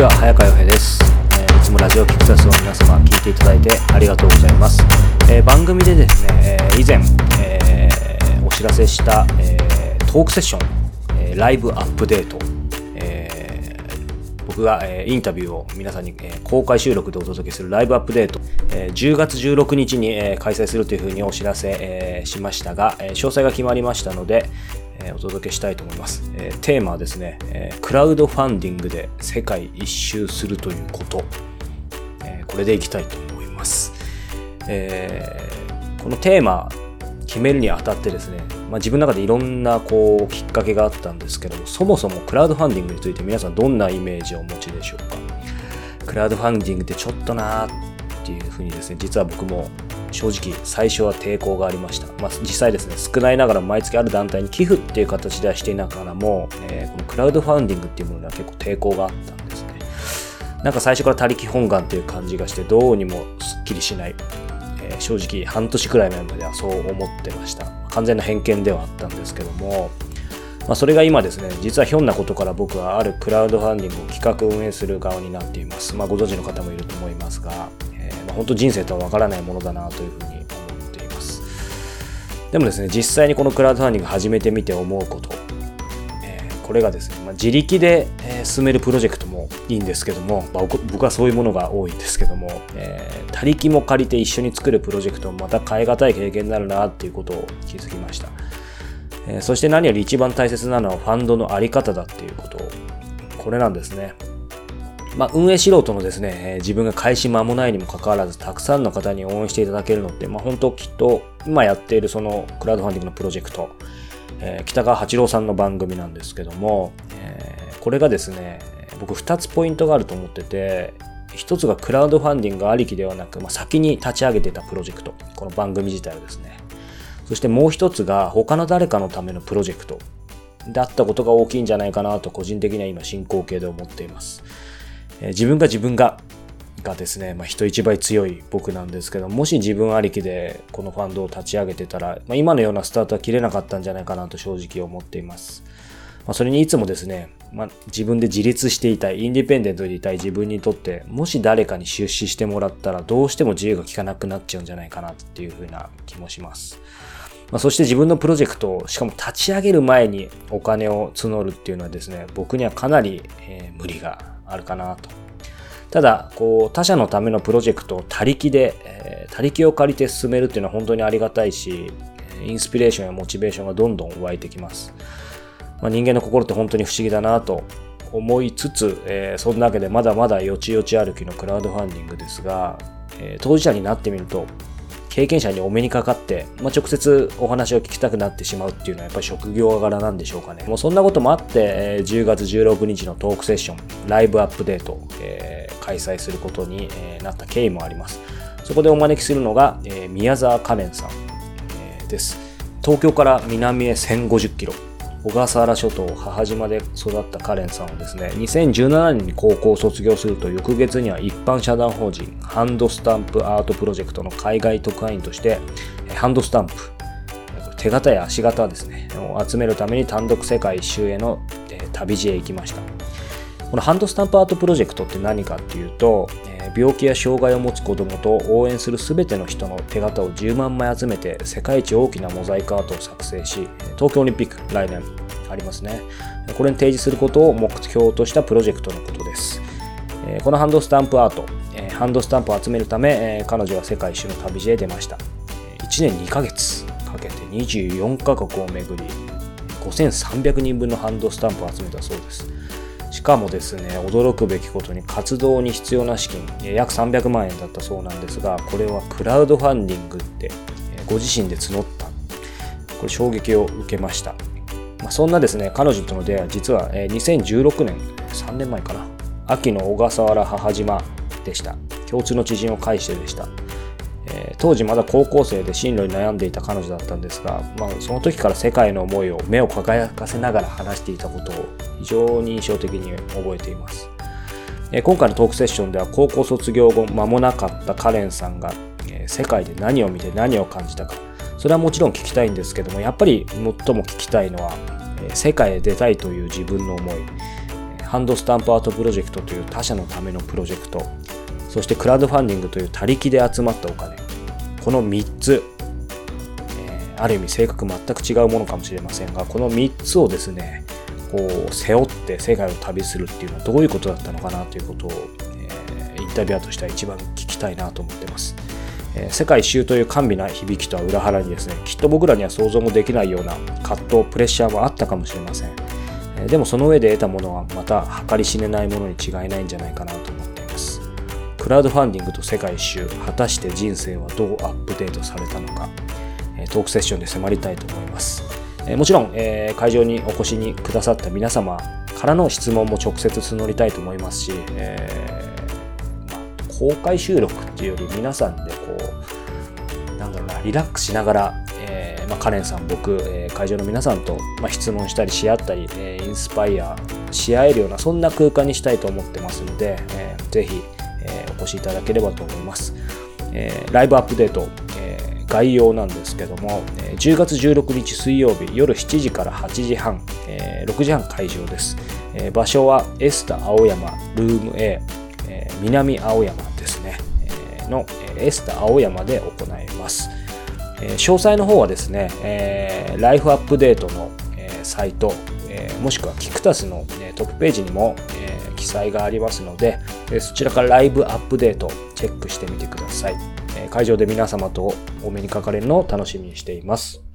ちは早川洋平です、えー、いつもラジオキクタスを皆様聞いていただいてありがとうございます、えー、番組でですね、えー、以前、えー、お知らせした、えー、トークセッション、えー、ライブアップデート、えー、僕が、えー、インタビューを皆さんに、えー、公開収録でお届けするライブアップデート、えー、10月16日に、えー、開催するというふうにお知らせ、えー、しましたが、えー、詳細が決まりましたので、えお届けしたいと思います。えテーマはですね、えクラウドファンディングで世界一周するということ、えこれでいきたいと思います。えこのテーマ決めるにあたってですね、まあ、自分の中でいろんなこうきっかけがあったんですけども、そもそもクラウドファンディングについて皆さんどんなイメージをお持ちでしょうか？クラウドファンディングってちょっとなーっていうふうにですね、実は僕も正直最初は抵抗がありました。まあ、実際ですね、少ないながら毎月ある団体に寄付っていう形ではしていながらも、えー、このクラウドファンディングっていうものには結構抵抗があったんですね。なんか最初から他力本願っていう感じがしてどうにもすっきりしない。えー、正直半年くらい前まではそう思ってました。完全な偏見ではあったんですけども、まあ、それが今ですね、実はひょんなことから僕はあるクラウドファンディングを企画運営する側になっています。まあ、ご存知の方もいると思いますが、まあ、本当人生とは分からないものだなというふうに思っています。でもですね、実際にこのクラウドファンディング始めてみて思うこと、えー、これがですね、まあ、自力で、え進めるプロジェクトもいいんですけども、まあ、僕はそういうものが多いんですけども、えー、他力も借りて一緒に作るプロジェクトもまた変え難い経験になるなっていうことを気づきました。そして何より一番大切なのはファンドのあり方だっていうこと。これなんですね。まあ、運営素人のですね、自分が開始間もないにもかかわらず、たくさんの方に応援していただけるのって、まあ、本当きっと、今やっているそのクラウドファンディングのプロジェクト、えー、北川八郎さんの番組なんですけども、えー、これがですね、僕2つポイントがあると思ってて、1つがクラウドファンディングありきではなく、まあ、先に立ち上げてたプロジェクト、この番組自体をですね。そしてもう1つが他の誰かのためのプロジェクトだったことが大きいんじゃないかなと個人的には今進行形で思っています。え自分が自分ががですね、まあ、人一倍強い僕なんですけど、もし自分ありきでこのファンドを立ち上げてたら、まあ、今のようなスタートは切れなかったんじゃないかなと正直思っています。まあ、それにいつもですね、まあ、自分で自立していたい、インディペンデントでいたい自分にとって、もし誰かに出資してもらったらどうしても自由が利かなくなっちゃうんじゃないかなっていうふうな気もします。まあ、そして自分のプロジェクトを、しかも立ち上げる前にお金を募るっていうのはですね、僕にはかなり、えー、無理があるかなと。ただ、こう、他者のためのプロジェクトを他力で、えー、他力を借りて進めるっていうのは本当にありがたいし、インスピレーションやモチベーションがどんどん湧いてきます。まあ、人間の心って本当に不思議だなと思いつつ、えー、そんなわけでまだまだよちよち歩きのクラウドファンディングですが、えー、当事者になってみると、経験者にお目にかかって、まあ、直接お話を聞きたくなってしまうっていうのはやっぱり職業柄なんでしょうかね。もうそんなこともあって、え、10月16日のトークセッション、ライブアップデート、えー、開催することに、え、なった経緯もあります。そこでお招きするのが、えー、宮沢カレンさん、えー、です。東京から南へ1050キロ。小笠原諸島母島で育ったカレンさんはですね、2017年に高校を卒業すると翌月には一般社団法人ハンドスタンプアートプロジェクトの海外特派員としてハンドスタンプ、手形や足形ですね、を集めるために単独世界一周への旅路へ行きました。このハンドスタンプアートプロジェクトって何かっていうと、病気や障害を持つ子供と応援する全ての人の手形を10万枚集めて世界一大きなモザイクアートを作成し東京オリンピック来年ありますね。これに提示することを目標としたプロジェクトのことです。このハンドスタンプアートハンドスタンプを集めるため彼女は世界一周の旅路へ出ました。1年2ヶ月かけて24カ国を巡り5300人分のハンドスタンプを集めたそうです。しかもですね、驚くべきことに活動に必要な資金、約300万円だったそうなんですが、これはクラウドファンディングってご自身で募った。これ衝撃を受けました。まあ、そんなですね、彼女との出会いは実は2016年、3年前かな、秋の小笠原母島でした。共通の知人を介してでした。当時まだ高校生で進路に悩んでいた彼女だったんですが、まあ、その時から世界の思いを目を輝かせながら話していたことを非常に印象的に覚えています。今回のトークセッションでは高校卒業後間もなかったカレンさんが、世界で何を見て何を感じたか。それはもちろん聞きたいんですけどもやっぱり最も聞きたいのは、世界へ出たいという自分の思い。ハンドスタンプアートプロジェクトという他社のためのプロジェクト、そしてクラウドファンディングという他力で集まったお金、この3つ、えー、ある意味性格全く違うものかもしれませんが、この3つをですね、こう背負って世界を旅するっていうのはどういうことだったのかなということを、えー、インタビュアーとしては一番聞きたいなと思ってます。えー、世界一周という甘美な響きとは裏腹にですね、きっと僕らには想像もできないような葛藤、プレッシャーもあったかもしれません。え、でもその上で得たものはまた計り知れないものに違いないんじゃないかなと。クラウドファンディングと世界一周、果たして人生はどうアップデートされたのか、トークセッションで迫りたいと思います。もちろん、え会場にお越しにくださった皆様からの質問も直接募りたいと思いますし、えー、ま、公開収録っていうより皆さんでこうなんだろうなリラックスしながら、えー、まあ、カレンさん僕、え会場の皆さんと、まあ、質問したりし合ったり、えインスパイアし合えるようなそんな空間にしたいと思ってますので、えー、ぜひ、お越しいただければと思います、えライブアップデートえ、概要なんですけどもえ、10月16日水曜日夜7時から8時半え、6時半会場です。え場所はエスタ青山ルーム A、え南青山ですね、えのエスタ青山で行います。え詳細の方はですね、えライフアップデートのえサイト、もしくはキクタスのトップページにもえ記載がありますので、えそちらからライブアップデートチェックしてみてください。会場で皆様とお目にかかれるのを楽しみにしています。